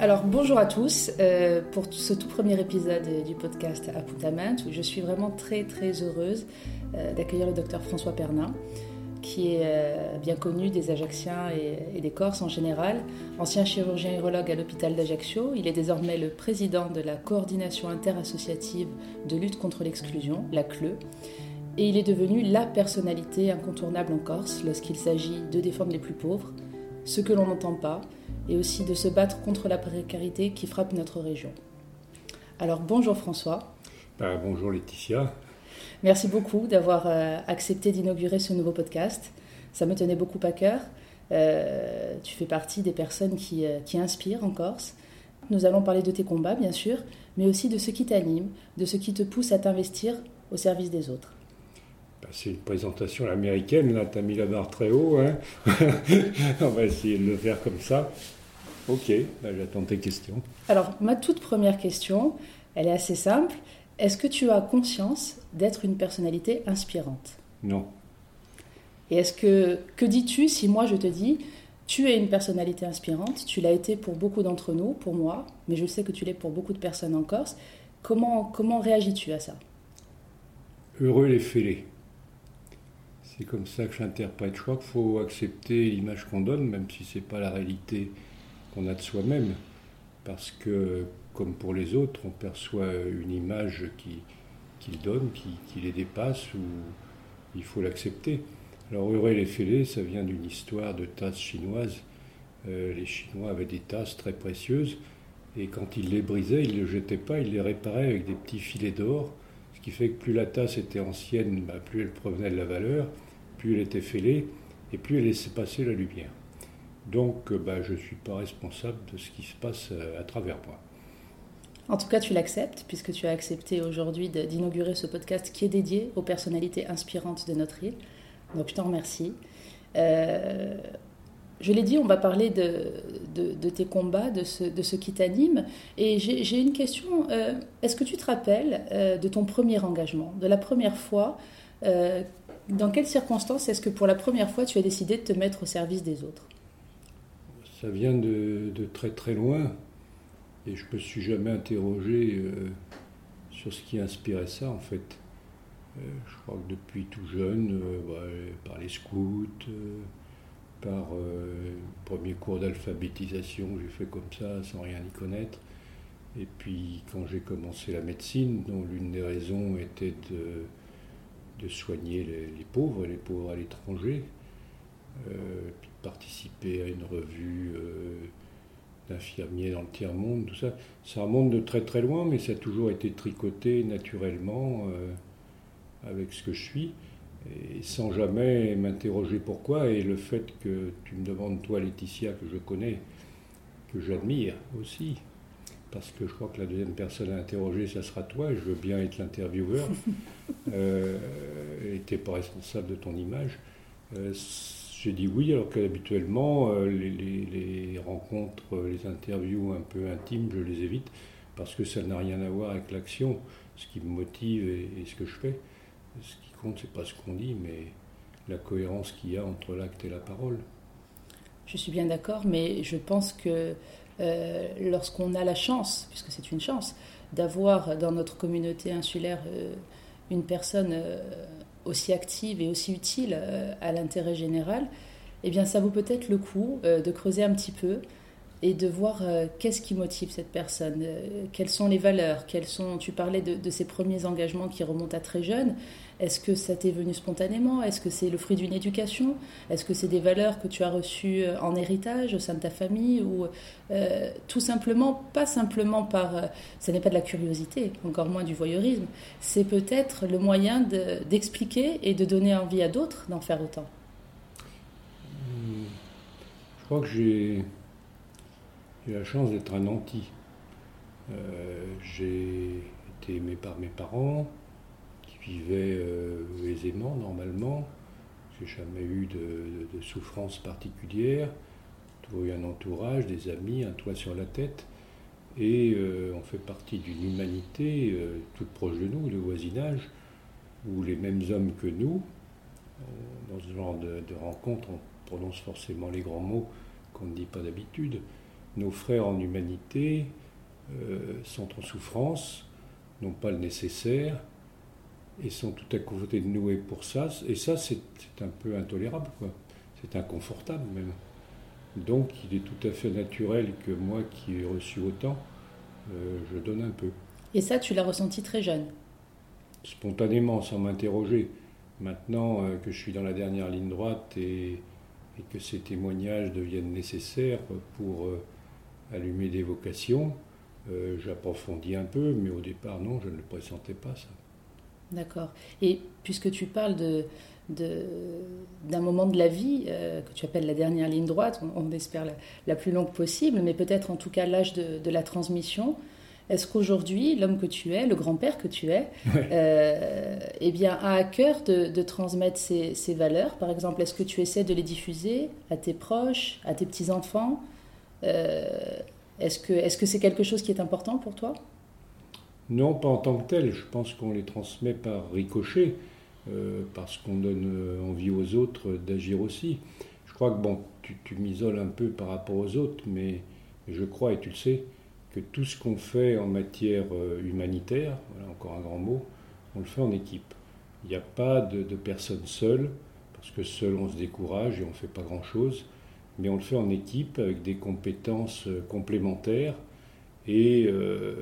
Alors bonjour à tous euh, pour ce tout premier épisode du podcast Aputament où je suis vraiment très très heureuse euh, d'accueillir le docteur François Pernin qui est euh, bien connu des Ajacciens et, des Corses en général, ancien chirurgien urologue à l'hôpital d'Ajaccio. Il est désormais le président de la coordination interassociative de lutte contre l'exclusion, la CLE, et il est devenu la personnalité incontournable en Corse lorsqu'il s'agit de défendre les plus pauvres, ceux que l'on n'entend pas, et aussi de se battre contre la précarité qui frappe notre région. Alors bonjour François. Ben, bonjour Laetitia. Merci beaucoup d'avoir euh, accepté d'inaugurer ce nouveau podcast. Ça me tenait beaucoup à cœur. Euh, tu fais partie des personnes qui, euh, qui, inspirent en Corse. Nous allons parler de tes combats, bien sûr, mais aussi de ce qui t'anime, de ce qui te pousse à t'investir au service des autres. C'est une présentation américaine, là, tu as mis la barre très haut. Hein On va essayer de le faire comme ça. Ok, ben, j'attends tes questions. Alors, ma toute première question, elle est assez simple. Est-ce que tu as conscience d'être une personnalité inspirante? Non. Et est-ce que que dis-tu si moi je te dis tu es une personnalité inspirante, tu l'as été pour beaucoup d'entre nous, pour moi, mais je sais que tu l'es pour beaucoup de personnes en Corse. Comment comment réagis-tu à ça? Heureux les fêlés. C'est comme ça que j'interprète. Je crois qu'il faut accepter l'image qu'on donne, même si ce n'est pas la réalité qu'on a de soi-même. Parce que comme pour les autres, on perçoit une image qui, qu'ils donnent, qui, les dépasse, ou il faut l'accepter. Alors Heureux les fêlés, ça vient d'une histoire de tasses chinoises. Euh, les Chinois avaient des tasses très précieuses, et quand ils les brisaient, ils ne les jetaient pas, ils les réparaient avec des petits filets d'or, ce qui fait que plus la tasse était ancienne, bah, plus elle provenait de la valeur, plus elle était fêlée, et plus elle laissait passer la lumière. Donc bah, je ne suis pas responsable de ce qui se passe euh, à travers moi. En tout cas, tu l'acceptes, puisque tu as accepté aujourd'hui d'inaugurer ce podcast qui est dédié aux personnalités inspirantes de notre île. Donc, je t'en remercie. Euh, je l'ai dit, on va parler de, tes combats, de ce, qui t'anime. Et j'ai une question. Euh, est-ce que tu te rappelles euh, de ton premier engagement, de la première fois Dans quelles circonstances est-ce que pour la première fois tu as décidé de te mettre au service des autres? Ça vient de, très très loin. Et je me suis jamais interrogé euh, sur ce qui inspirait ça, en fait. Euh, je crois que depuis tout jeune, euh, par les scouts, par le premier cours d'alphabétisation, j'ai fait comme ça, sans rien y connaître. Et puis quand j'ai commencé la médecine, dont l'une des raisons était de, de soigner les, pauvres, les pauvres à l'étranger, puis de participer à une revue d'infirmiers dans le tiers-monde, tout ça. Ça remonte de très très loin, mais ça a toujours été tricoté naturellement euh, avec ce que je suis, et sans jamais m'interroger pourquoi. Et le fait que tu me demandes, toi Laetitia, que je connais, que j'admire aussi, parce que je crois que la deuxième personne à interroger, ça sera toi, je veux bien être l'intervieweur, euh, et tu n'es pas responsable de ton image. Euh, j'ai dit oui, alors qu'habituellement, euh, les, rencontres, les interviews un peu intimes, je les évite parce que ça n'a rien à voir avec l'action, ce qui me motive et, ce que je fais. Ce qui compte, c'est pas ce qu'on dit, mais la cohérence qu'il y a entre l'acte et la parole. Je suis bien d'accord, mais je pense que euh, lorsqu'on a la chance, puisque c'est une chance, d'avoir dans notre communauté insulaire une personne aussi active et aussi utile euh, à l'intérêt général, eh bien ça vaut peut-être le coup euh, de creuser un petit peu et de voir euh, qu'est-ce qui motive cette personne, quelles sont les valeurs, quelles sont. Tu parlais de, de, ces premiers engagements qui remontent à très jeune. Est-ce que ça t'est venu spontanément? Est-ce que c'est le fruit d'une éducation? Est-ce que c'est des valeurs que tu as reçues euh, en héritage au sein de ta famille? Ou euh, tout simplement, pas simplement par... Euh, ce n'est pas de la curiosité, encore moins du voyeurisme. C'est peut-être le moyen d'expliquer et de donner envie à d'autres d'en faire autant. Je crois que j'ai la chance d'être un anti. j'ai été aimé par mes parents, vivais euh, aisément, normalement. J'ai jamais eu de, souffrance particulière. Toujours eu un entourage, des amis, un toit sur la tête. Et euh, on fait partie d'une humanité euh, toute proche de nous, le voisinage, où les mêmes hommes que nous, dans ce genre de, de rencontre, on prononce forcément les grands mots qu'on ne dit pas d'habitude. nos frères en humanité sont en souffrance, n'ont pas le nécessaire et sont tout à côté de nous et pour ça. Et ça, c'est un peu intolérable, quoi. C'est inconfortable même. Donc, il est tout à fait naturel que moi, qui ai reçu autant, euh, je donne un peu. Et ça, tu l'as ressenti très jeune? Spontanément, sans m'interroger. Maintenant euh, que je suis dans la dernière ligne droite et, que ces témoignages deviennent nécessaires pour euh, allumer des vocations, j'approfondis un peu, mais au départ, non, je ne le pressentais pas, ça. D'accord. Et puisque tu parles de, d'un moment de la vie euh, que tu appelles la dernière ligne droite, on, espère la, plus longue possible, mais peut-être en tout cas l'âge de, la transmission. Est-ce qu'aujourd'hui, l'homme que tu es, le grand-père que tu es, euh, eh bien, a à cœur de, transmettre ces, valeurs? Par exemple, est-ce que tu essaies de les diffuser à tes proches, à tes petits-enfants? Euh, Est-ce que c'est -ce c'est quelque chose qui est important pour toi? Non, pas en tant que tel. Je pense qu'on les transmet par ricochet, euh, parce qu'on donne euh, envie aux autres d'agir aussi. Je crois que, bon, tu, m'isoles un peu par rapport aux autres, mais, je crois, et tu le sais, que tout ce qu'on fait en matière euh, humanitaire, encore un grand mot, on le fait en équipe. Il n'y a pas de, de personne seule, parce que seul on se décourage et on ne fait pas grand-chose, mais on le fait en équipe avec des compétences complémentaires euh,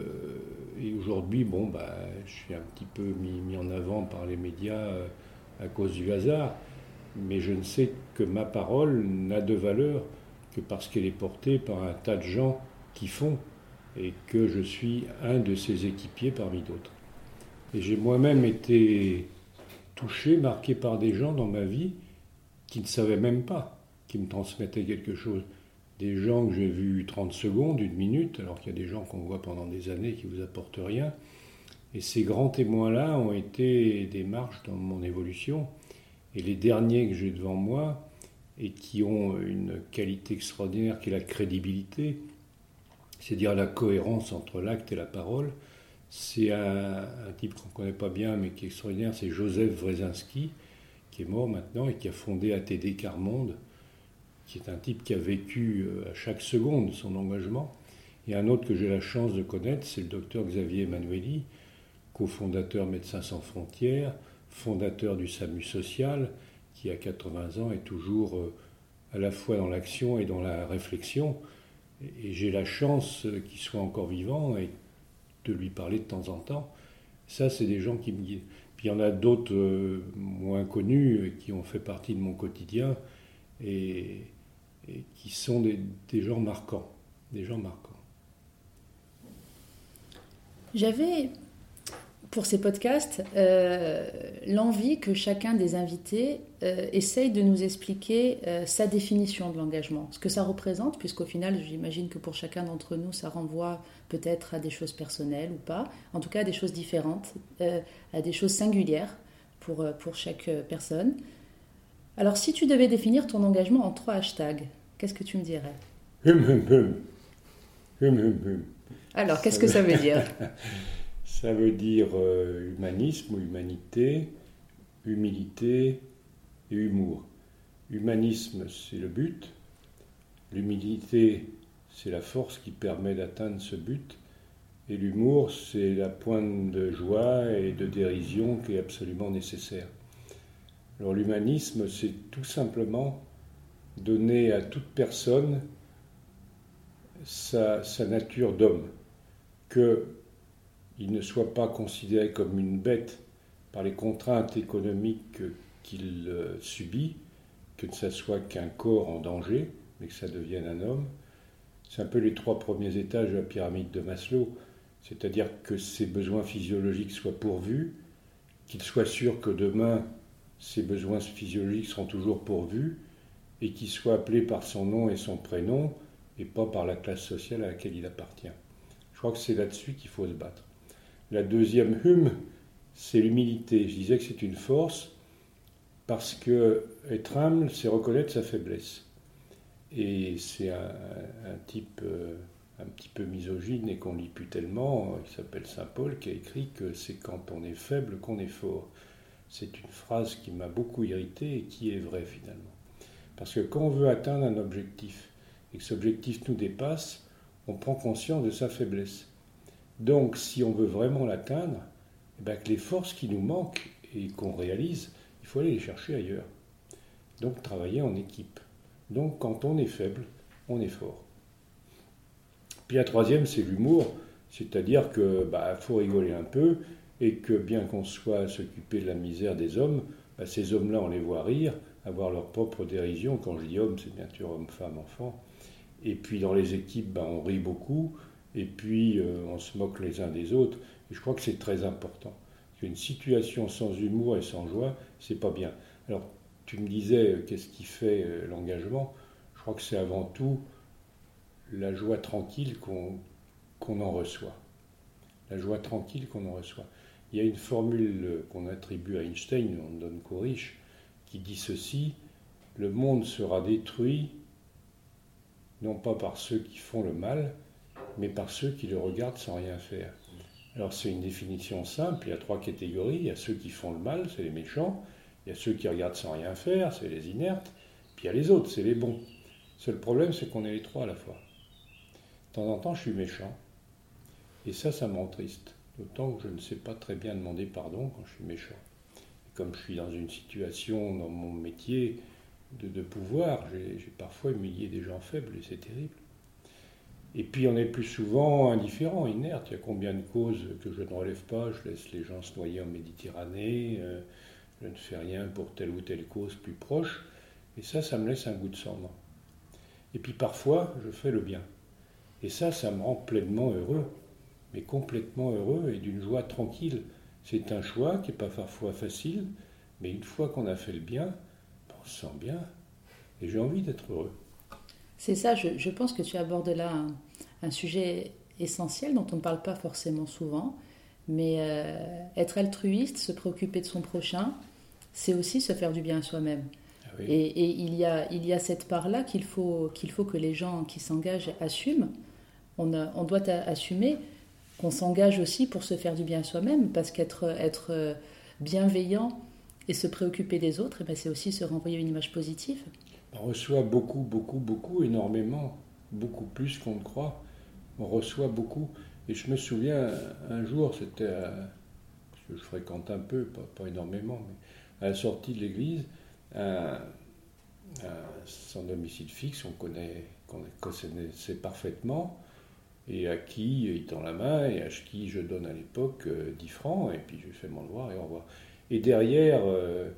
et, aujourd'hui, bon, bah, je suis un petit peu mis, en avant par les médias euh, à cause du hasard, mais je ne sais que ma parole n'a de valeur que parce qu'elle est portée par un tas de gens qui font, et que je suis un de ces équipiers parmi d'autres. Et j'ai moi-même été touché, marqué par des gens dans ma vie qui ne savaient même pas, qui me transmettaient quelque chose des gens que j'ai vus 30 secondes, une minute, alors qu'il y a des gens qu'on voit pendant des années qui ne vous apportent rien. Et ces grands témoins-là ont été des marches dans mon évolution. Et les derniers que j'ai devant moi, et qui ont une qualité extraordinaire qui est la crédibilité, c'est-à-dire la cohérence entre l'acte et la parole, c'est un, type qu'on ne connaît pas bien mais qui est extraordinaire, c'est Joseph Wrezinski, qui est mort maintenant et qui a fondé ATD Carmonde, qui est un type qui a vécu euh, à chaque seconde son engagement. Et un autre que j'ai la chance de connaître, c'est le docteur Xavier Emanueli, cofondateur Médecins sans frontières, fondateur du SAMU social, qui à 80 ans est toujours euh, à la fois dans l'action et dans la réflexion. Et j'ai la chance euh, qu'il soit encore vivant et de lui parler de temps en temps. Ça, c'est des gens qui me guident. Puis il y en a d'autres moins connus qui ont fait partie de mon quotidien. Et qui sont des, gens marquants. J'avais pour ces podcasts euh, l'envie que chacun des invités euh, essaye de nous expliquer euh, sa définition de l'engagement, ce que ça représente, puisqu'au final, j'imagine que pour chacun d'entre nous, ça renvoie peut-être à des choses personnelles ou pas, en tout cas à des choses différentes, à des choses singulières pour, pour chaque personne. Alors si tu devais définir ton engagement en trois hashtags, Qu'est-ce que tu me dirais? Hum, hum, hum. Alors, qu'est-ce que ça veut dire? Ça veut dire euh, humanisme ou humanité, humilité et humour. Humanisme, c'est le but. L'humilité, c'est la force qui permet d'atteindre ce but. Et l'humour, c'est la pointe de joie et de dérision qui est absolument nécessaire. Alors l'humanisme, c'est tout simplement donner à toute personne sa, nature d'homme, qu'il ne soit pas considéré comme une bête par les contraintes économiques qu'il euh, subit, que ce soit qu'un corps en danger, mais que ça devienne un homme. C'est un peu les trois premiers étages de la pyramide de Maslow, c'est-à-dire que ses besoins physiologiques soient pourvus, qu'il soit sûr que demain ses besoins physiologiques seront toujours pourvus, et qu'il soit appelé par son nom et son prénom et pas par la classe sociale à laquelle il appartient. Je crois que c'est là-dessus qu'il faut se battre. La deuxième hum, c'est l'humilité. Je disais que c'est une force parce que être humble, c'est reconnaître sa faiblesse. Et c'est un, type euh, un petit peu misogyne et qu'on lit plus tellement, il s'appelle Saint Paul, qui a écrit que c'est quand on est faible qu'on est fort. C'est une phrase qui m'a beaucoup irrité et qui est vraie finalement. Parce que quand on veut atteindre un objectif, et que cet objectif nous dépasse, on prend conscience de sa faiblesse. Donc, si on veut vraiment l'atteindre, eh bien, que les forces qui nous manquent et qu'on réalise, il faut aller les chercher ailleurs. Donc, travailler en équipe. Donc, quand on est faible, on est fort. Puis la troisième, c'est l'humour, c'est-à-dire que bah, faut rigoler un peu et que bien qu'on soit à s'occuper de la misère des hommes, bah, ces hommes-là, on les voit rire, avoir leur propre dérision. Quand je dis homme, c'est bien sûr homme, femme, enfant. Et puis dans les équipes, bah, on rit beaucoup, et puis euh, on se moque les uns des autres. Et je crois que c'est très important. Une situation sans humour et sans joie, c'est pas bien. Alors, tu me disais, euh, qu'est-ce qui fait euh, l'engagement? Je crois que c'est avant tout la joie tranquille qu'on en reçoit. La joie tranquille qu'on en reçoit. Il y a une formule qu'on attribue à Einstein, on donne qu'aux riches, qui dit ceci, le monde sera détruit non pas par ceux qui font le mal, mais par ceux qui le regardent sans rien faire. Alors c'est une définition simple, il y a trois catégories, il y a ceux qui font le mal, c'est les méchants, il y a ceux qui regardent sans rien faire, c'est les inertes, puis il y a les autres, c'est les bons. Seul problème, c'est qu'on est les trois à la fois. De temps en temps, je suis méchant, et ça, ça me rend triste. D'autant que je ne sais pas très bien demander pardon quand je suis méchant. Comme je suis dans une situation dans mon métier de, pouvoir, j'ai parfois humilié des gens faibles et c'est terrible. Et puis on est plus souvent indifférent, inerte. Il y a combien de causes que je ne relève pas Je laisse les gens se noyer en Méditerranée, euh, je ne fais rien pour telle ou telle cause plus proche. Et ça, ça me laisse un goût de cendre. Et puis parfois, je fais le bien. Et ça, ça me rend pleinement heureux mais complètement heureux et d'une joie tranquille. C'est un choix qui n'est pas parfois facile, mais une fois qu'on a fait le bien, on se sent bien et j'ai envie d'être heureux. C'est ça, je, pense que tu abordes là un, sujet essentiel dont on ne parle pas forcément souvent, mais euh, être altruiste, se préoccuper de son prochain, c'est aussi se faire du bien à soi-même. Ah et, il, y a, il y a cette part-là qu'il faut, qu'il faut que les gens qui s'engagent assument. On, on doit assumer qu'on s'engage aussi pour se faire du bien à soi-même, parce qu'être être bienveillant et se préoccuper des autres, eh ben, c'est aussi se renvoyer une image positive. On reçoit beaucoup, beaucoup, beaucoup, énormément, beaucoup plus qu'on ne croit. On reçoit beaucoup. Et je me souviens, un jour, c'était, parce que je fréquente un peu, pas, énormément, mais à la sortie de l'église, un, son domicile fixe, on connaît, qu'on connaissait parfaitement, et à qui il tend la main, et à qui je donne à l'époque 10 euh, francs, et puis je fais mon devoir et au revoir. Et derrière, euh,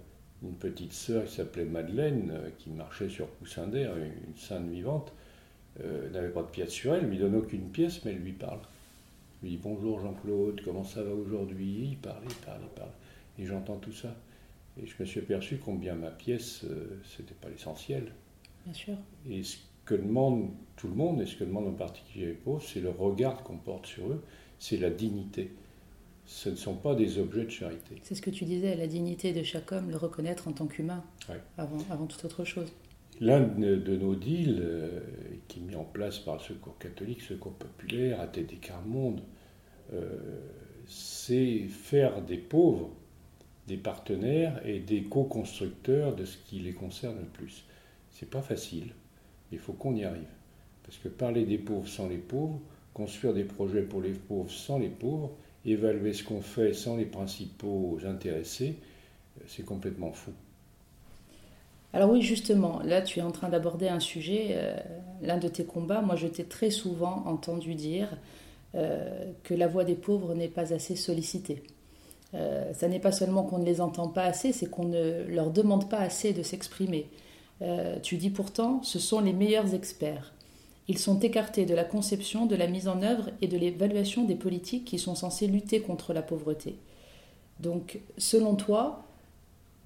une petite sœur qui s'appelait Madeleine, euh, qui marchait sur Poussin d'air, une sainte vivante, n'avait pas de pièce sur elle, ne lui donne aucune pièce, mais elle lui parle. Je lui dis bonjour Jean-Claude, comment ça va aujourd'hui? Il parle, il parle, il parle. Et j'entends tout ça. Et je me suis aperçu combien ma pièce, c'était pas l'essentiel. Bien sûr. Et que demande tout le monde, et ce que demande en particulier les pauvres, c'est le regard qu'on porte sur eux, c'est la dignité. Ce ne sont pas des objets de charité. C'est ce que tu disais, la dignité de chaque homme, le reconnaître en tant qu'humain, avant, avant toute autre chose. L'un de nos deals, euh, qui est mis en place par le Secours catholique, Secours populaire, ATD Carmonde, euh, c'est faire des pauvres des partenaires et des co-constructeurs de ce qui les concerne le plus. C'est pas facile. Il faut qu'on y arrive. Parce que parler des pauvres sans les pauvres, construire des projets pour les pauvres sans les pauvres, évaluer ce qu'on fait sans les principaux intéressés, euh, c'est complètement fou. Alors oui, justement, là tu es en train d'aborder un sujet, euh, l'un de tes combats. Moi, je t'ai très souvent entendu dire euh, que la voix des pauvres n'est pas assez sollicitée. ça n'est pas seulement qu'on ne les entend pas assez, c'est qu'on ne leur demande pas assez de s'exprimer. Euh, tu dis pourtant, ce sont les meilleurs experts. Ils sont écartés de la conception, de la mise en œuvre et de l'évaluation des politiques qui sont censées lutter contre la pauvreté. Donc, selon toi,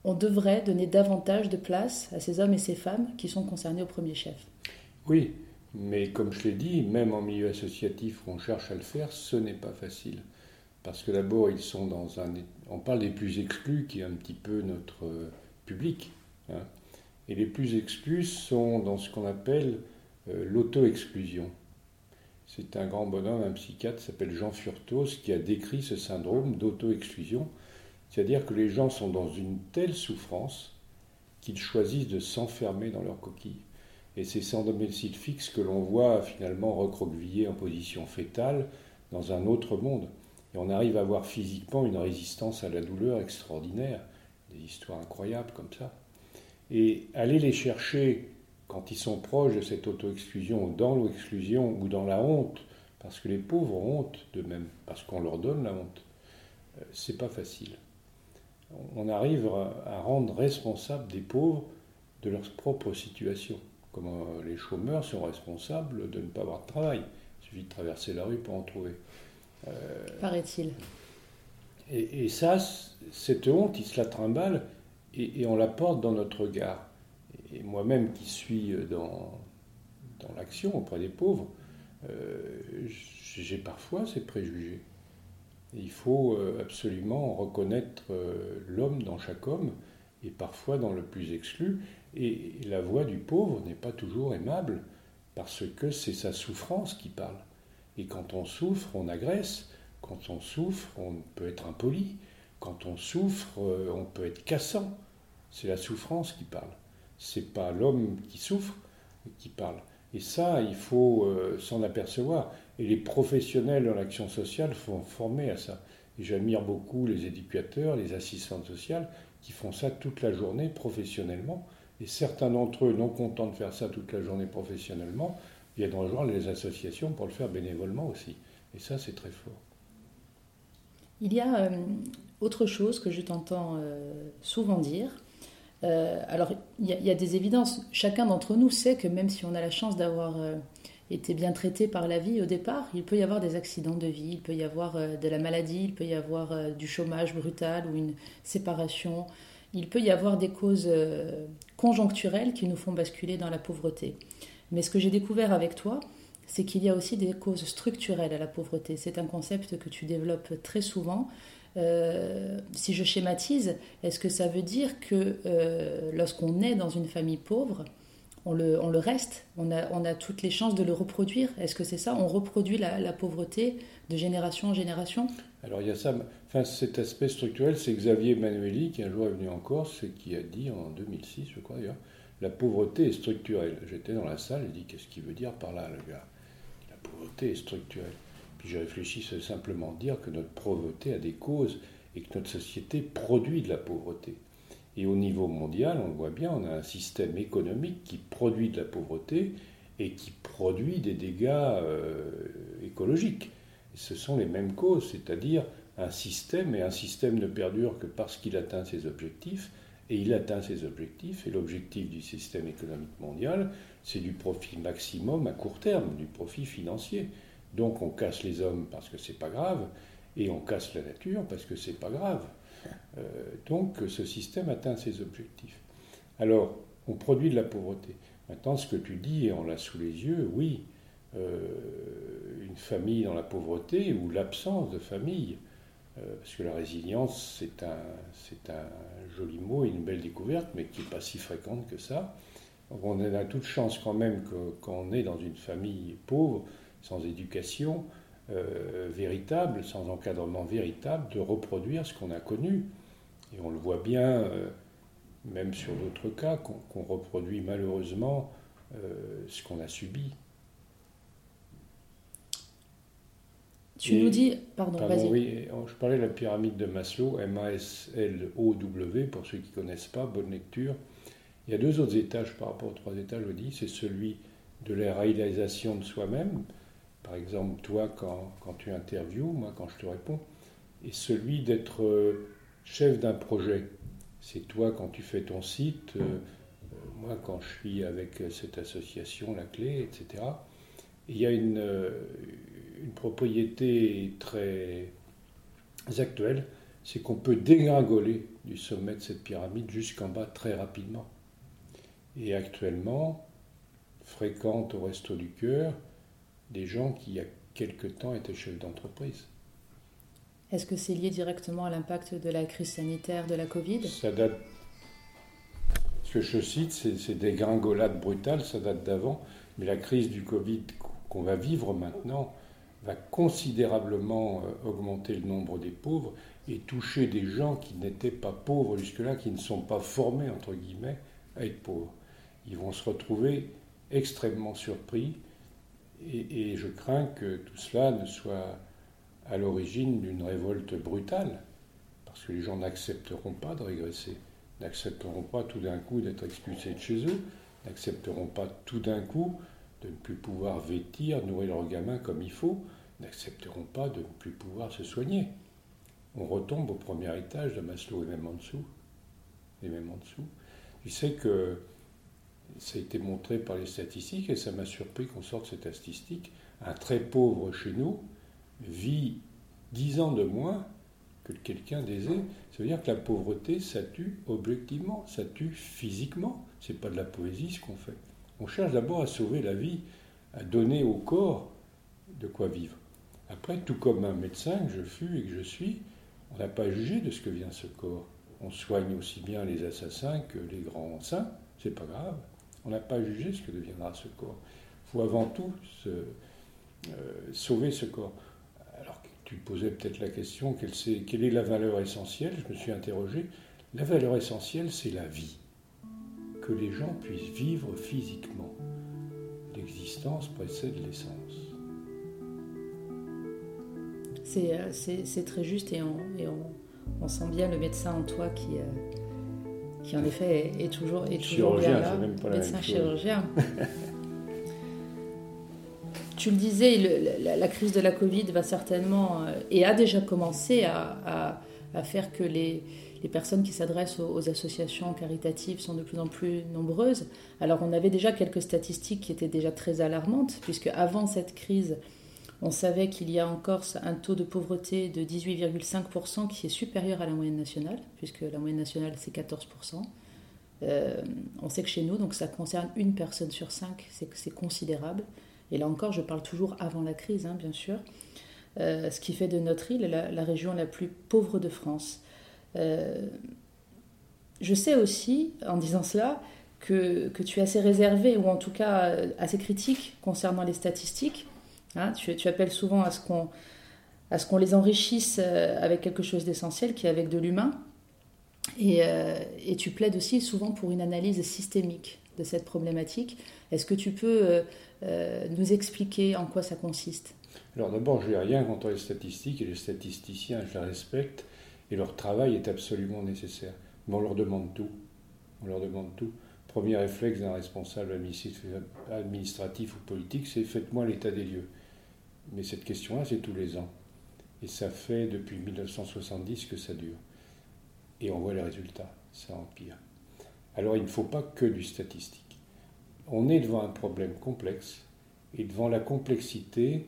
on devrait donner davantage de place à ces hommes et ces femmes qui sont concernés au premier chef. Oui, mais comme je l'ai dit, même en milieu associatif où on cherche à le faire, ce n'est pas facile. Parce que d'abord, ils sont dans un... On parle des plus exclus, qui est un petit peu notre public. Hein. Et les plus exclus sont dans ce qu'on appelle euh, l'auto-exclusion. C'est un grand bonhomme, un psychiatre s'appelle Jean Furtos, qui a décrit ce syndrome d'auto-exclusion. C'est-à-dire que les gens sont dans une telle souffrance qu'ils choisissent de s'enfermer dans leur coquille. Et c'est sans domicile fixe que l'on voit finalement recroquevillé en position fétale dans un autre monde. Et on arrive à avoir physiquement une résistance à la douleur extraordinaire, des histoires incroyables comme ça. Et aller les chercher quand ils sont proches de cette auto-exclusion, dans l'exclusion ou dans la honte, parce que les pauvres ont honte de même, parce qu'on leur donne la honte, euh, c'est pas facile. On arrive à rendre responsables des pauvres de leur propre situation. Comme euh, les chômeurs sont responsables de ne pas avoir de travail. Il suffit de traverser la rue pour en trouver. Euh, Paraît-il. Et, ça, cette honte, il se la trimballe et, on la porte dans notre regard. Et moi-même qui suis dans, dans l'action auprès des pauvres, euh, j'ai parfois ces préjugés. il faut absolument reconnaître l'homme dans chaque homme et parfois dans le plus exclu. Et la voix du pauvre n'est pas toujours aimable, parce que c'est sa souffrance qui parle. Et quand on souffre, on agresse. Quand on souffre, on peut être impoli. Quand on souffre, euh, on peut être cassant. C'est la souffrance qui parle. C'est pas l'homme qui souffre qui parle. Et ça, il faut euh, s'en apercevoir. Et les professionnels en l'action sociale sont formés à ça. Et j'admire beaucoup les éducateurs, les assistantes sociales qui font ça toute la journée professionnellement et certains d'entre eux, non contents de faire ça toute la journée professionnellement, viennent rejoindre les associations pour le faire bénévolement aussi. Et ça, c'est très fort. Il y a euh, autre chose que je t'entends euh, souvent dire. Euh, alors, il y, a des évidences. Chacun d'entre nous sait que même si on a la chance d'avoir été bien traité par la vie au départ, il peut y avoir des accidents de vie, il peut y avoir de la maladie, il peut y avoir du chômage brutal ou une séparation, il peut y avoir des causes euh, conjoncturelles qui nous font basculer dans la pauvreté. Mais ce que j'ai découvert avec toi, c'est qu'il y a aussi des causes structurelles à la pauvreté. C'est un concept que tu développes très souvent. Euh, si je schématise, est-ce que ça veut dire que euh, lorsqu'on est dans une famille pauvre, on le, reste on a, toutes les chances de le reproduire? Est-ce que c'est ça? On reproduit la, la, pauvreté de génération en génération? Alors il y a ça, Enfin, cet aspect structurel, c'est Xavier Manueli qui un jour est venu en Corse et qui a dit en 2006, je crois d'ailleurs, la pauvreté est structurelle. J'étais dans la salle, il dit qu'est-ce qu'il veut dire par là, le gars? La pauvreté est structurelle. Puis j'ai réfléchi, c'est simplement dire que notre pauvreté a des causes et que notre société produit de la pauvreté. Et au niveau mondial, on le voit bien, on a un système économique qui produit de la pauvreté et qui produit des dégâts euh, écologiques. Ce sont les mêmes causes, c'est-à-dire un système, et un système ne perdure que parce qu'il atteint ses objectifs, et il atteint ses objectifs, et l'objectif du système économique mondial, c'est du profit maximum à court terme, du profit financier. Donc on casse les hommes parce que c'est pas grave, et on casse la nature parce que c'est pas grave. Euh, donc ce système atteint ses objectifs. Alors, on produit de la pauvreté. Maintenant, ce que tu dis, et on l'a sous les yeux, oui, euh, une famille dans la pauvreté ou l'absence de famille, euh, parce que la résilience, c'est un, c'est un joli mot et une belle découverte, mais qui n'est pas si fréquente que ça. on a toute chance quand même que, quand on est dans une famille pauvre, sans éducation euh, véritable, sans encadrement véritable, de reproduire ce qu'on a connu. Et on le voit bien, euh, même sur d'autres cas, qu'on, reproduit malheureusement ce qu'on a subi. Tu nous dis, pardon, vas-y. Oui, je parlais de la pyramide de Maslow, M-A-S-L-O-W, pour ceux qui ne connaissent pas, bonne lecture. Il y a deux autres étages par rapport aux trois étages, je dis, c'est celui de la réalisation de soi-même, par exemple toi quand, tu interviews, moi quand je te réponds, et celui d'être euh, chef d'un projet. C'est toi quand tu fais ton site, euh, euh, moi quand je suis avec cette association, la clé, etc. il y a une propriété très actuelle, c'est qu'on peut dégringoler du sommet de cette pyramide jusqu'en bas très rapidement. Et actuellement, fréquente au Resto du Cœur des gens qui, il y a quelque temps, étaient chefs d'entreprise. Est-ce que c'est lié directement à l'impact de la crise sanitaire de la Covid? Ça date. Ce que je cite, c'est des gringolades brutales, ça date d'avant, mais la crise du Covid qu'on va vivre maintenant, va considérablement euh, augmenter le nombre des pauvres et toucher des gens qui n'étaient pas pauvres jusque-là, qui ne sont pas formés, entre guillemets, à être pauvres. Ils vont se retrouver extrêmement surpris et, je crains que tout cela ne soit à l'origine d'une révolte brutale, parce que les gens n'accepteront pas de régresser, n'accepteront pas tout d'un coup d'être expulsés de chez eux, n'accepteront pas tout d'un coup de ne plus pouvoir vêtir, nourrir leurs gamins comme il faut, n'accepteront pas de ne plus pouvoir se soigner. On retombe au premier étage de Maslow et même en dessous. Et même en dessous. Tu sais que ça a été montré par les statistiques et ça m'a surpris qu'on sorte cette statistique. Un très pauvre chez nous vit 10 ans de moins que quelqu'un d'aisé. Ça veut dire que la pauvreté, ça tue objectivement, ça tue physiquement. C'est pas de la poésie ce qu'on fait. On cherche d'abord à sauver la vie, à donner au corps de quoi vivre. Après, tout comme un médecin que je fus et que je suis, on n'a pas jugé de ce que vient ce corps. On soigne aussi bien les assassins que les grands saints, c'est pas grave. On n'a pas jugé ce que deviendra ce corps. Il faut avant tout euh, sauver ce corps. Alors tu posais peut-être la question quelle, est, la valeur essentielle? Je me suis interrogé. La valeur essentielle, c'est la vie. Que les gens puissent vivre physiquement. L'existence précède l'essence. C'est, euh, très juste et, on, sent bien le médecin en toi qui, euh, qui en effet est, toujours, est toujours bien là, médecin chirurgien. tu le disais, la, crise de la Covid va certainement euh, et a déjà commencé à, faire que les, personnes qui s'adressent aux, associations caritatives sont de plus en plus nombreuses. Alors on avait déjà quelques statistiques qui étaient déjà très alarmantes, puisque avant cette crise, on savait qu'il y a en Corse un taux de pauvreté de 18,5% qui est supérieur à la moyenne nationale, puisque la moyenne nationale c'est 14%. Euh, on sait que chez nous, donc ça concerne une personne sur cinq, c'est considérable. Et là encore, je parle toujours avant la crise, hein, bien sûr. Euh, ce qui fait de notre île la, région la plus pauvre de France. Euh, je sais aussi, en disant cela, que, que, tu es assez réservé, ou en tout cas assez critique concernant les statistiques. Hein, tu, appelles souvent à ce qu'on les enrichisse euh, avec quelque chose d'essentiel qui est avec de l'humain. Euh, et, tu plaides aussi souvent pour une analyse systémique de cette problématique. Est-ce que tu peux euh, nous expliquer en quoi ça consiste? Alors d'abord, je n'ai rien contre les statistiques et les statisticiens, je les respecte et leur travail est absolument nécessaire. Mais on leur demande tout. On leur demande tout premier réflexe d'un responsable administratif ou politique, c'est faites-moi l'état des lieux. Mais cette question-là, c'est tous les ans. Et ça fait depuis 1970 que ça dure. Et on voit les résultats, ça empire. Alors il ne faut pas que du statistique. On est devant un problème complexe, et devant la complexité,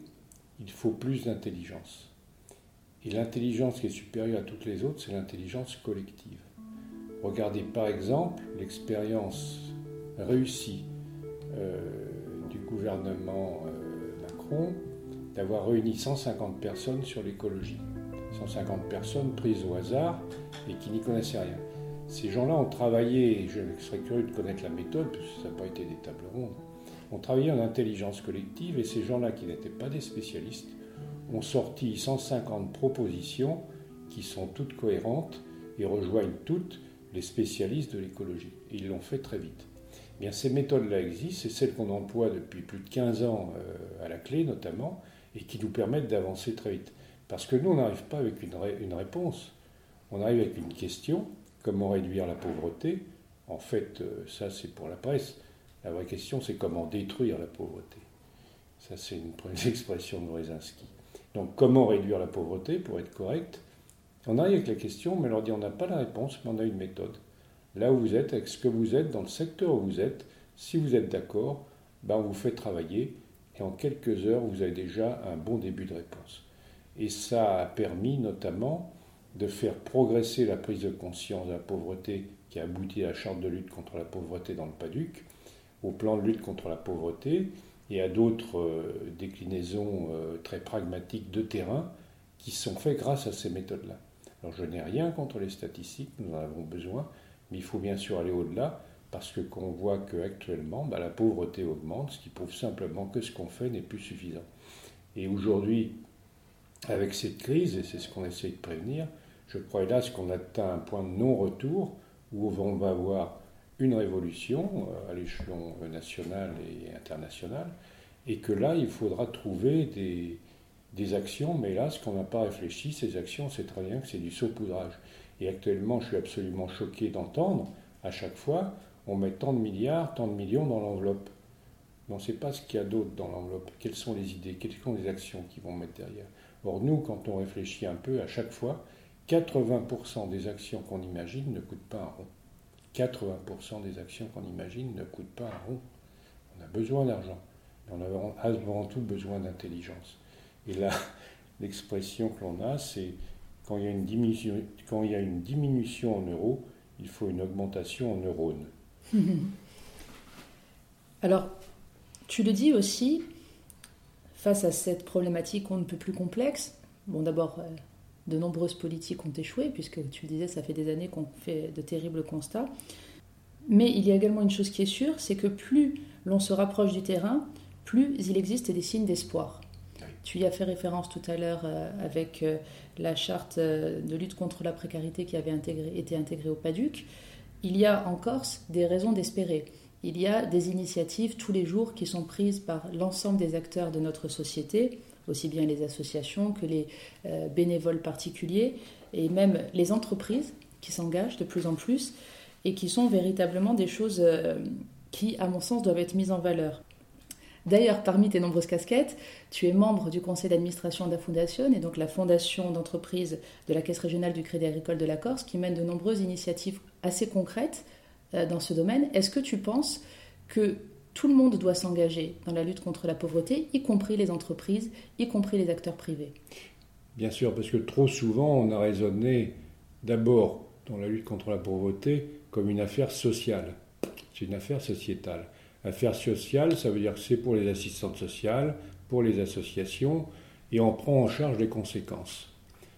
il faut plus d'intelligence. Et l'intelligence qui est supérieure à toutes les autres, c'est l'intelligence collective. Regardez par exemple l'expérience réussie euh, du gouvernement euh, Macron d'avoir réuni 150 personnes sur l'écologie. 150 personnes prises au hasard et qui n'y connaissaient rien. Ces gens-là ont travaillé, et je serais curieux de connaître la méthode, parce que ça n'a pas été des tables rondes, ont travaillé en intelligence collective et ces gens-là qui n'étaient pas des spécialistes ont sorti 150 propositions qui sont toutes cohérentes et rejoignent toutes les spécialistes de l'écologie. Et ils l'ont fait très vite. Eh bien, ces méthodes-là existent, c'est celles qu'on emploie depuis plus de 15 ans euh, à la clé notamment, et qui nous permettent d'avancer très vite. Parce que nous, on n'arrive pas avec une, réponse, on arrive avec une question, comment réduire la pauvreté? En fait, euh, ça c'est pour la presse. La vraie question, c'est comment détruire la pauvreté. Ça, c'est une expression de Brzezinski. Donc, comment réduire la pauvreté, pour être correct? On arrive avec la question, mais on leur dit on n'a pas la réponse, mais on a une méthode. Là où vous êtes, avec ce que vous êtes, dans le secteur où vous êtes, si vous êtes d'accord, ben on vous fait travailler et en quelques heures, vous avez déjà un bon début de réponse. Et ça a permis notamment de faire progresser la prise de conscience de la pauvreté qui a abouti à la charte de lutte contre la pauvreté dans le Paduc, au plan de lutte contre la pauvreté et à d'autres euh, déclinaisons euh, très pragmatiques de terrain qui sont faites grâce à ces méthodes-là. Alors je n'ai rien contre les statistiques, nous en avons besoin, mais il faut bien sûr aller au-delà parce que qu'on voit qu'actuellement, bah, la pauvreté augmente, ce qui prouve simplement que ce qu'on fait n'est plus suffisant. Et aujourd'hui, avec cette crise, et c'est ce qu'on essaie de prévenir, je crois hélas qu'on atteint un point de non-retour où on va avoir une révolution à l'échelon national et international, et que là, il faudra trouver des, des actions, mais là, ce qu'on n'a pas réfléchi, ces actions, c'est très bien que c'est du saupoudrage. Et actuellement, je suis absolument choqué d'entendre, à chaque fois, on met tant de milliards, tant de millions dans l'enveloppe. Mais on ne sait pas ce qu'il y a d'autre dans l'enveloppe. Quelles sont les idées, quelles sont les actions qui vont mettre derrière? Or, nous, quand on réfléchit un peu, à chaque fois, 80% des actions qu'on imagine ne coûtent pas un rond. 80% des actions qu'on imagine ne coûtent pas un rond. On a besoin d'argent, on a avant tout besoin d'intelligence. Et là, l'expression que l'on a, c'est quand, quand il y a une diminution en euros, il faut une augmentation en neurones. Alors, tu le dis aussi, face à cette problématique on ne peut plus complexe, bon d'abord, euh, de nombreuses politiques ont échoué, puisque tu le disais, ça fait des années qu'on fait de terribles constats. Mais il y a également une chose qui est sûre, c'est que plus l'on se rapproche du terrain, plus il existe des signes d'espoir. Tu y as fait référence tout à l'heure euh, avec euh, la charte de lutte contre la précarité qui avait été intégrée au PADUC. Il y a en Corse des raisons d'espérer. Il y a des initiatives tous les jours qui sont prises par l'ensemble des acteurs de notre société, aussi bien les associations que les bénévoles particuliers et même les entreprises qui s'engagent de plus en plus et qui sont véritablement des choses qui, à mon sens, doivent être mises en valeur. D'ailleurs, parmi tes nombreuses casquettes, tu es membre du conseil d'administration de la Fondation, et donc la fondation d'entreprise de la Caisse régionale du Crédit agricole de la Corse, qui mène de nombreuses initiatives assez concrètes euh, dans ce domaine. Est-ce que tu penses que tout le monde doit s'engager dans la lutte contre la pauvreté, y compris les entreprises, y compris les acteurs privés? Bien sûr, parce que trop souvent, on a raisonné d'abord dans la lutte contre la pauvreté comme une affaire sociale. C'est une affaire sociétale. Affaires sociales, ça veut dire que c'est pour les assistantes sociales, pour les associations, et on prend en charge les conséquences.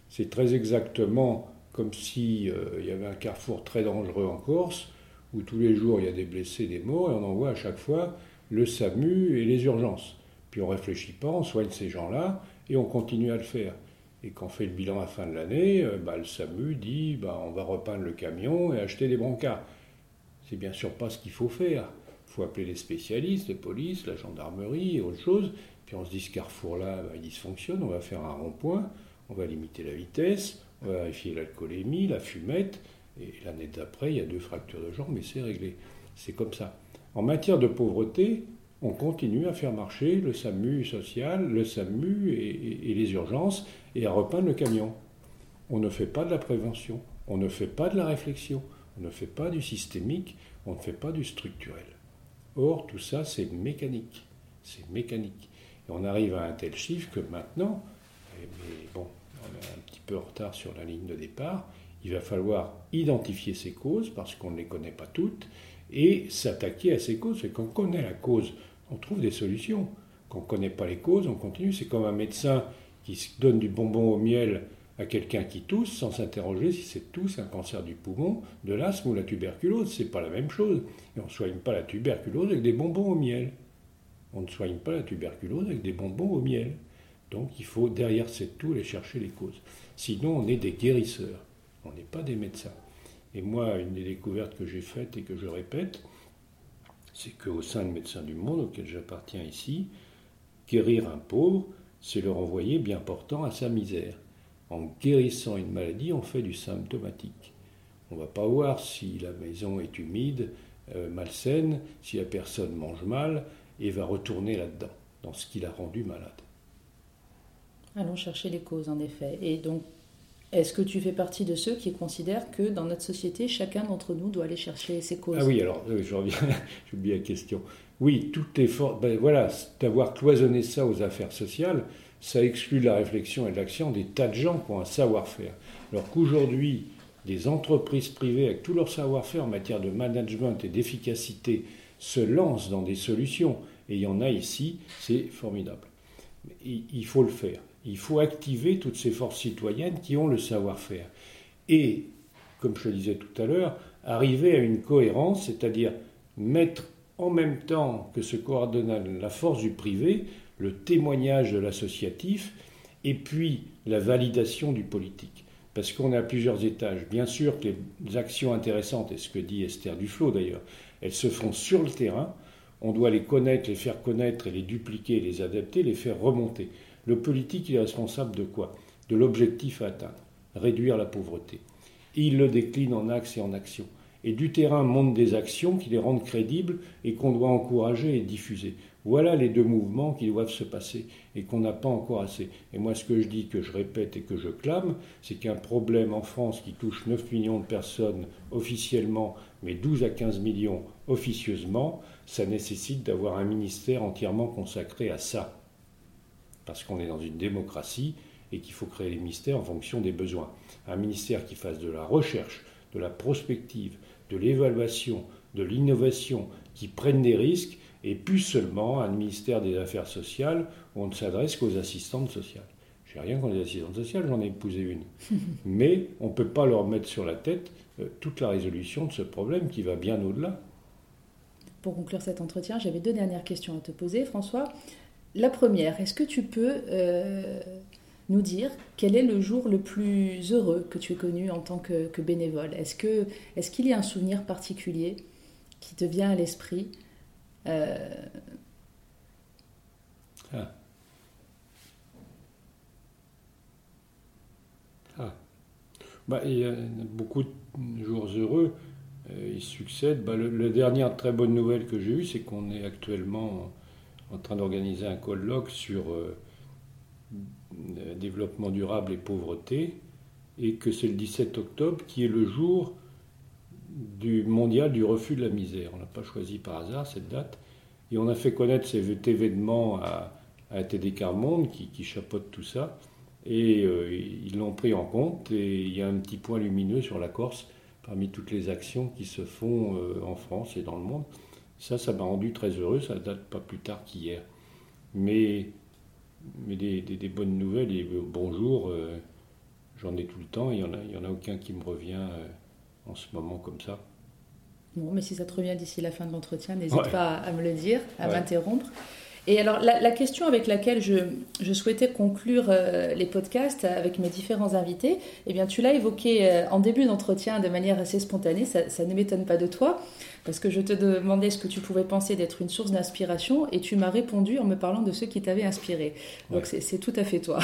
C'est très exactement comme s'il euh, y avait un carrefour très dangereux en Corse, où tous les jours il y a des blessés, des morts, et on envoie à chaque fois le SAMU et les urgences. Puis on ne réfléchit pas, on soigne ces gens-là, et on continue à le faire. Et quand on fait le bilan à la fin de l'année, euh, bah, le SAMU dit bah, on va repeindre le camion et acheter des brancards. C'est bien sûr pas ce qu'il faut faire faut appeler les spécialistes, les polices, la gendarmerie et autre chose. Puis on se dit ce carrefour-là, bah, il dysfonctionne, on va faire un rond-point, on va limiter la vitesse, on va vérifier l'alcoolémie, la fumette, et l'année d'après, il y a deux fractures de jambes, mais c'est réglé. C'est comme ça. En matière de pauvreté, on continue à faire marcher le SAMU social, le SAMU et les urgences, et à repeindre le camion. On ne fait pas de la prévention, on ne fait pas de la réflexion, on ne fait pas du systémique, on ne fait pas du structurel. Or, tout ça, c'est mécanique. C'est mécanique. Et on arrive à un tel chiffre que maintenant, mais bon, on est un petit peu en retard sur la ligne de départ, il va falloir identifier ces causes, parce qu'on ne les connaît pas toutes, et s'attaquer à ces causes. Et quand on connaît la cause, on trouve des solutions. Quand on ne connaît pas les causes, on continue. C'est comme un médecin qui donne du bonbon au miel à quelqu'un qui tousse sans s'interroger si c'est tous un cancer du poumon, de l'asthme ou la tuberculose. C'est pas la même chose. Et on ne soigne pas la tuberculose avec des bonbons au miel. On ne soigne pas la tuberculose avec des bonbons au miel. Donc il faut derrière cette tout aller chercher les causes. Sinon on est des guérisseurs. On n'est pas des médecins. Et moi, une des découvertes que j'ai faites et que je répète, c'est qu'au sein de Médecins du Monde, auquel j'appartiens ici, guérir un pauvre, c'est le renvoyer bien portant à sa misère en guérissant une maladie, on fait du symptomatique. On ne va pas voir si la maison est humide, euh, malsaine, si la personne mange mal, et va retourner là-dedans, dans ce qui l'a rendu malade. Allons chercher les causes, en effet. Et donc, est-ce que tu fais partie de ceux qui considèrent que dans notre société, chacun d'entre nous doit aller chercher ses causes? Ah oui, alors, je reviens, j'oublie la question. Oui, tout est fort. Ben voilà, d'avoir cloisonné ça aux affaires sociales, ça exclut de la réflexion et de l'action des tas de gens qui ont un savoir-faire. Alors qu'aujourd'hui, des entreprises privées, avec tout leur savoir-faire en matière de management et d'efficacité, se lancent dans des solutions, et il y en a ici, c'est formidable. Il faut le faire. Il faut activer toutes ces forces citoyennes qui ont le savoir-faire. Et, comme je le disais tout à l'heure, arriver à une cohérence, c'est-à-dire mettre en même temps que se coordonne la force du privé, le témoignage de l'associatif et puis la validation du politique. parce qu'on est à plusieurs étages. Bien sûr que les actions intéressantes, et ce que dit Esther Duflo d'ailleurs, elles se font sur le terrain. On doit les connaître, les faire connaître et les dupliquer, les adapter, les faire remonter. Le politique, il est responsable de quoi? De l'objectif à atteindre, réduire la pauvreté. il le décline en axes et en actions. Et du terrain montent des actions qui les rendent crédibles et qu'on doit encourager et diffuser. Voilà les deux mouvements qui doivent se passer et qu'on n'a pas encore assez. Et moi, ce que je dis, que je répète et que je clame, c'est qu'un problème en France qui touche 9 millions de personnes officiellement, mais 12 à 15 millions officieusement, ça nécessite d'avoir un ministère entièrement consacré à ça. Parce qu'on est dans une démocratie et qu'il faut créer les ministères en fonction des besoins. Un ministère qui fasse de la recherche, de la prospective, de l'évaluation, de l'innovation, qui prenne des risques et plus seulement un ministère des Affaires sociales où on ne s'adresse qu'aux assistantes sociales. J'ai rien contre les assistantes sociales, j'en ai épousé une. Mais on ne peut pas leur mettre sur la tête euh, toute la résolution de ce problème qui va bien au-delà. Pour conclure cet entretien, j'avais deux dernières questions à te poser, François. La première, est-ce que tu peux euh, nous dire quel est le jour le plus heureux que tu aies connu en tant que, bénévole? Est-ce qu'il est y a un souvenir particulier qui te vient à l'esprit? Euh, ah. Ah. Bah, il y a beaucoup de jours heureux. Euh, ils succèdent. Bah, le, la dernière très bonne nouvelle que j'ai eue, c'est qu'on est actuellement en train d'organiser un colloque sur euh, développement durable et pauvreté, et que c'est le 17 octobre qui est le jour du mondial du refus de la misère. On n'a pas choisi par hasard cette date. Et on a fait connaître cet événement à, à TD Carmonde qui, qui, chapeaute tout ça. Et euh, ils l'ont pris en compte. Et il y a un petit point lumineux sur la Corse parmi toutes les actions qui se font euh, en France et dans le monde. Ça, ça m'a rendu très heureux. Ça date pas plus tard qu'hier. Mais, des, bonnes nouvelles et euh, bonjour, j'en ai tout le temps. Il n'y en, a aucun qui me revient en ce moment comme ça. Bon, mais si ça te revient d'ici la fin de l'entretien, n'hésite pas à me le dire, à m'interrompre. Et alors, la, question avec laquelle je, je souhaitais conclure euh, les podcasts avec mes différents invités, eh bien, tu l'as évoqué euh, en début d'entretien de manière assez spontanée, ça, ça ne m'étonne pas de toi, parce que je te demandais ce que tu pouvais penser d'être une source d'inspiration, et tu m'as répondu en me parlant de ceux qui t'avaient inspiré. Donc, c'est tout à fait toi.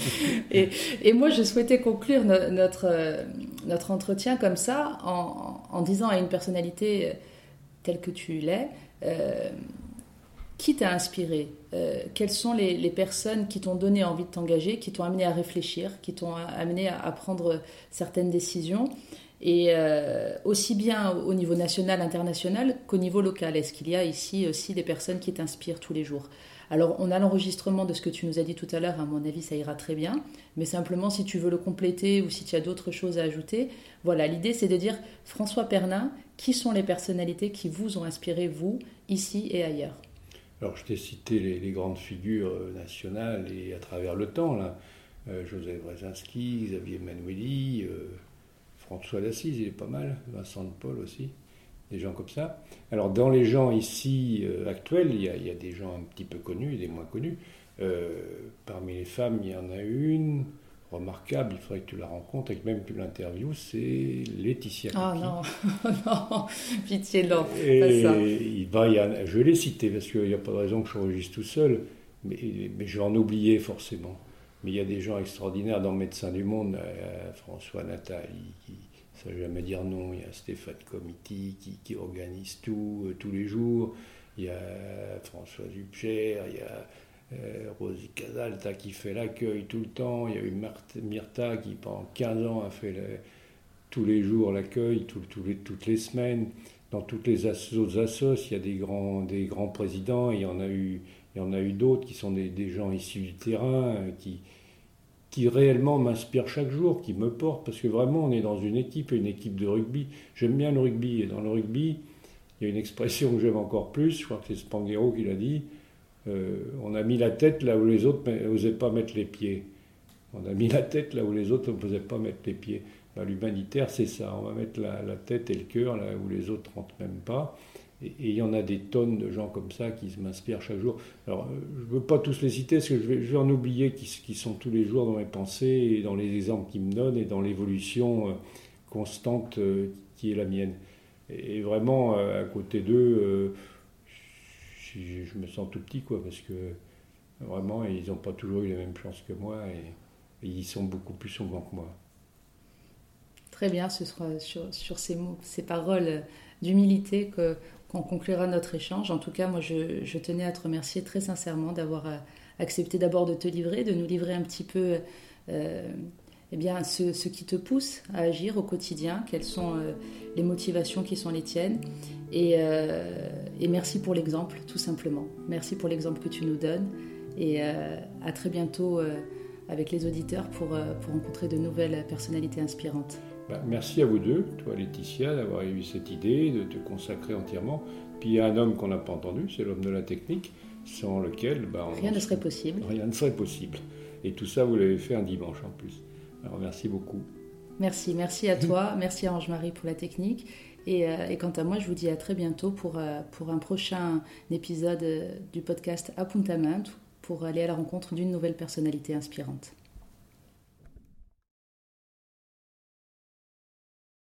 et, et, moi, je souhaitais conclure notre, euh, notre entretien comme ça, en, en, disant à une personnalité telle que tu l'es, qui t'a inspiré? Euh, Quelles sont les, personnes qui t'ont donné envie de t'engager, qui t'ont amené à réfléchir, qui t'ont amené à, prendre certaines décisions? Et euh, aussi bien au niveau national, international qu'au niveau local. Est-ce qu'il y a ici aussi des personnes qui t'inspirent tous les jours? Alors, on a l'enregistrement de ce que tu nous as dit tout à l'heure, à mon avis, ça ira très bien. Mais simplement, si tu veux le compléter ou si tu as d'autres choses à ajouter, voilà, l'idée c'est de dire, François Pernin, qui sont les personnalités qui vous ont inspiré, vous, ici et ailleurs? Alors, je t'ai cité les, grandes figures euh, nationales et à travers le temps, là. Euh, Joseph Brzezinski, Xavier Manueli, euh, François d'Assise, il est pas mal, Vincent de Paul aussi, des gens comme ça. Alors, dans les gens ici actuels, il y, a, il y, a, des gens un petit peu connus et des moins connus. parmi les femmes, il y en a une, remarquable, il faudrait que tu la rencontres et que même tu l'interviewes, c'est Laetitia Ah non, non, pitié, non, et pas ça. Il va, y a, je l'ai cité parce qu'il n'y a pas de raison que je enregistre tout seul, mais, mais je vais en oublier forcément. Mais il y a des gens extraordinaires dans Médecins du Monde, euh, François Nathalie, qui ne sait jamais dire non, il y a Stéphane Comiti qui, qui organise tout, euh, tous les jours, il y a François Dupcher, il y a Rosie Casalta qui fait l'accueil tout le temps. Il y a eu Myrta qui pendant 15 ans a fait tous les jours l'accueil, toutes les semaines. Dans toutes les autres assos, il y a des grands, présidents. Il y en a eu, d'autres qui sont des, gens issus du terrain, euh, qui, réellement m'inspirent chaque jour, qui me portent, parce que vraiment on est dans une équipe, une équipe de rugby. J'aime bien le rugby, et dans le rugby, il y a une expression que j'aime encore plus, je crois que c'est Spanghero qui l'a dit, euh, on a mis la tête là où les autres n'osaient pas mettre les pieds. On a mis la tête là où les autres n'osaient pas mettre les pieds. L'humanitaire, c'est ça. On va mettre la, tête et le cœur là où les autres rentrent même pas. Et il y en a des tonnes de gens comme ça qui m'inspirent chaque jour. Alors, euh, je ne veux pas tous les citer, parce que je vais, en oublier qui, qui, sont tous les jours dans mes pensées, et dans les exemples qu'ils me donnent, et dans l'évolution euh, constante euh, qui est la mienne. Et vraiment, à côté d'eux, je, me sens tout petit, quoi, parce que vraiment, ils n'ont pas toujours eu les mêmes chances que moi, et, ils sont beaucoup plus souvent que moi. Très bien, ce sera sur, ces mots, ces paroles d'humilité qu'on conclura notre échange. En tout cas, moi, je, tenais à te remercier très sincèrement d'avoir euh, accepté d'abord de te livrer, de nous livrer un petit peu euh, eh bien, ce, ce, qui te pousse à agir au quotidien, quelles sont euh, les motivations qui sont les tiennes. Et, et merci pour l'exemple, tout simplement. Merci pour l'exemple que tu nous donnes. Et à très bientôt avec les auditeurs pour, pour rencontrer de nouvelles personnalités inspirantes. Bah, merci à vous deux, toi Laetitia, d'avoir eu cette idée, de te consacrer entièrement. Puis il y a un homme qu'on n'a pas entendu, c'est l'homme de la technique, sans lequel... Bah, rien ne serait possible. Rien ne serait possible. Et tout ça, vous l'avez fait un dimanche en plus. Alors merci beaucoup. Merci, merci à toi, merci à Ange-Marie pour la technique. Et, euh, et, quant à moi, je vous dis à très bientôt pour, euh, pour un prochain épisode euh, du podcast Appuntamento pour aller à la rencontre d'une nouvelle personnalité inspirante.